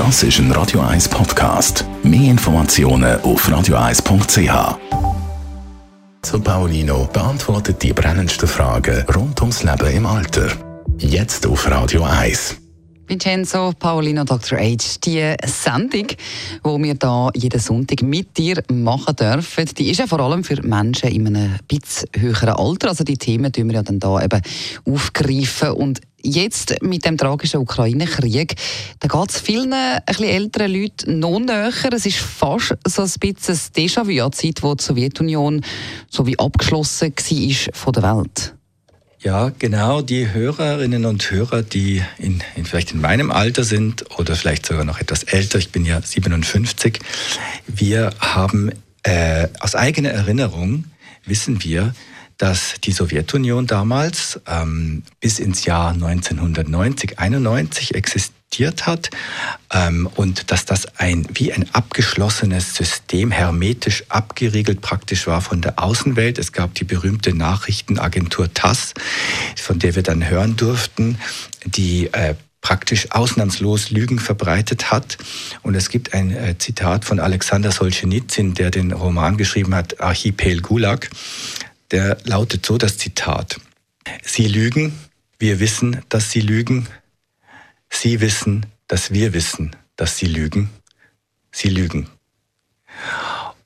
Das ist ein Radio 1 Podcast. Mehr Informationen auf radio1.ch. Zu Paulino beantwortet die brennendsten Fragen rund ums Leben im Alter. Jetzt auf Radio 1. Vincenzo Paulino Dr. H. Die Sendung, die wir hier jeden Sonntag mit dir machen dürfen, die ist ja vor allem für Menschen in einem bisschen höheren Alter. Also die Themen tun wir ja dann da eben aufgreifen und Jetzt mit dem tragischen Ukraine-Krieg, da geht es vielen bisschen älteren Leuten noch näher. Es ist fast so ein bisschen ein Déjà-vu an Zeit, wo die Sowjetunion so wie abgeschlossen war von der Welt. Ja, genau. Die Hörerinnen und Hörer, die in, in, vielleicht in meinem Alter sind oder vielleicht sogar noch etwas älter, ich bin ja 57, wir haben äh, aus eigener Erinnerung, wissen wir, dass die Sowjetunion damals ähm, bis ins Jahr 1990, 91 existiert hat ähm, und dass das ein wie ein abgeschlossenes System hermetisch abgeriegelt praktisch war von der Außenwelt. Es gab die berühmte Nachrichtenagentur TASS, von der wir dann hören durften, die äh, praktisch ausnahmslos Lügen verbreitet hat. Und es gibt ein äh, Zitat von Alexander Solzhenitsyn, der den Roman geschrieben hat, Archipel Gulag der lautet so das Zitat. Sie lügen, wir wissen, dass sie lügen. Sie wissen, dass wir wissen, dass sie lügen. Sie lügen.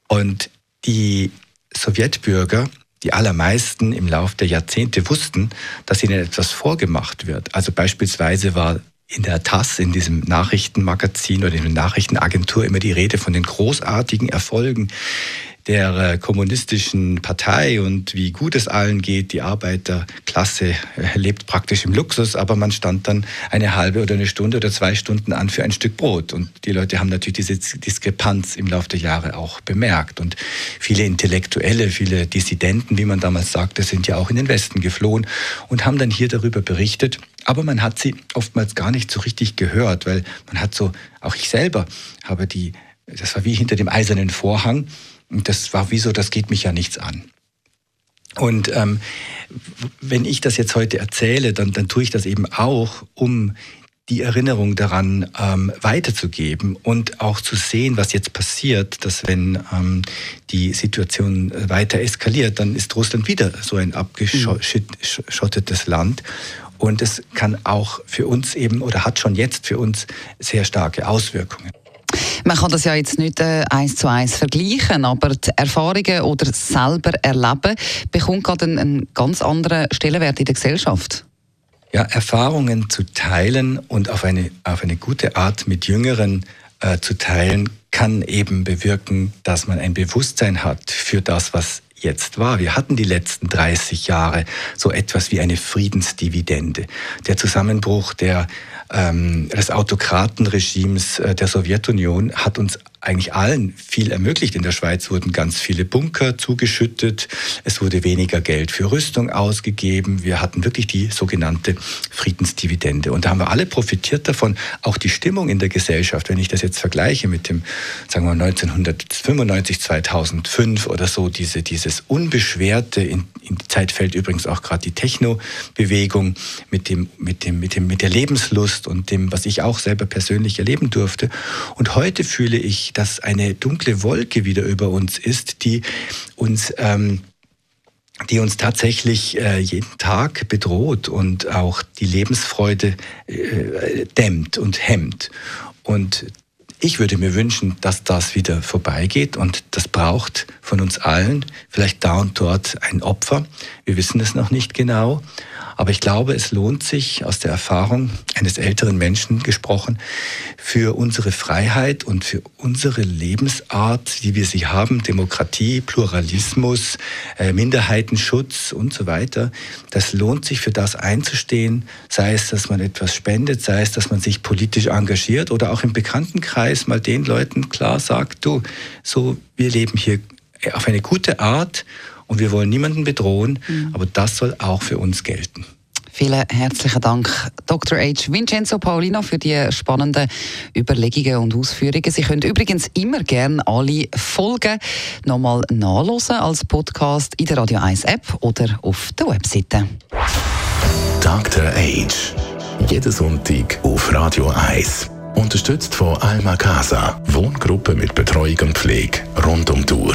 Und die Sowjetbürger, die allermeisten im Laufe der Jahrzehnte wussten, dass ihnen etwas vorgemacht wird. Also beispielsweise war in der TASS, in diesem Nachrichtenmagazin oder in der Nachrichtenagentur immer die Rede von den großartigen Erfolgen der äh, kommunistischen Partei und wie gut es allen geht. Die Arbeiterklasse äh, lebt praktisch im Luxus, aber man stand dann eine halbe oder eine Stunde oder zwei Stunden an für ein Stück Brot. Und die Leute haben natürlich diese Diskrepanz im Laufe der Jahre auch bemerkt. Und viele Intellektuelle, viele Dissidenten, wie man damals sagte, sind ja auch in den Westen geflohen und haben dann hier darüber berichtet. Aber man hat sie oftmals gar nicht so richtig gehört, weil man hat so, auch ich selber habe die, das war wie hinter dem eisernen Vorhang, das war wie so, das geht mich ja nichts an. Und ähm, wenn ich das jetzt heute erzähle, dann, dann tue ich das eben auch, um die Erinnerung daran ähm, weiterzugeben und auch zu sehen, was jetzt passiert, dass wenn ähm, die Situation weiter eskaliert, dann ist Russland wieder so ein abgeschottetes Land. Und es kann auch für uns eben oder hat schon jetzt für uns sehr starke Auswirkungen. Man kann das ja jetzt nicht äh, eins zu eins vergleichen, aber die Erfahrungen oder selber erleben bekommt gerade einen, einen ganz anderen Stellenwert in der Gesellschaft. Ja, Erfahrungen zu teilen und auf eine, auf eine gute Art mit Jüngeren äh, zu teilen, kann eben bewirken, dass man ein Bewusstsein hat für das, was jetzt war. Wir hatten die letzten 30 Jahre so etwas wie eine Friedensdividende. Der Zusammenbruch der ähm, des Autokratenregimes äh, der Sowjetunion hat uns eigentlich allen viel ermöglicht. In der Schweiz wurden ganz viele Bunker zugeschüttet. Es wurde weniger Geld für Rüstung ausgegeben. Wir hatten wirklich die sogenannte Friedensdividende. Und da haben wir alle profitiert davon. Auch die Stimmung in der Gesellschaft, wenn ich das jetzt vergleiche mit dem, sagen wir 1995, 2005 oder so, diese, dieses unbeschwerte, in, in die Zeit fällt übrigens auch gerade die Techno-Bewegung mit dem, mit dem, mit dem, mit der Lebenslust und dem, was ich auch selber persönlich erleben durfte. Und heute fühle ich, dass eine dunkle Wolke wieder über uns ist, die uns ähm, die uns tatsächlich äh, jeden Tag bedroht und auch die Lebensfreude äh, dämmt und hemmt. Und ich würde mir wünschen, dass das wieder vorbeigeht und das braucht von uns allen vielleicht da und dort ein Opfer. Wir wissen es noch nicht genau, aber ich glaube, es lohnt sich, aus der Erfahrung eines älteren Menschen gesprochen, für unsere Freiheit und für unsere Lebensart, wie wir sie haben, Demokratie, Pluralismus, äh, Minderheitenschutz und so weiter, das lohnt sich für das einzustehen, sei es, dass man etwas spendet, sei es, dass man sich politisch engagiert oder auch im Bekanntenkreis mal den Leuten klar sagt, du, so, wir leben hier auf eine gute Art und wir wollen niemanden bedrohen, mhm. aber das soll auch für uns gelten. Vielen herzlichen Dank, Dr. H. Vincenzo Paulino, für die spannenden Überlegungen und Ausführungen. Sie können übrigens immer gerne alle Folgen nochmal nachlesen als Podcast in der Radio 1 App oder auf der Webseite. Dr. H. Jeden Sonntag auf Radio 1. Und unterstützt von Alma Casa, Wohngruppe mit Betreuung und Pflege rund um die Uhr.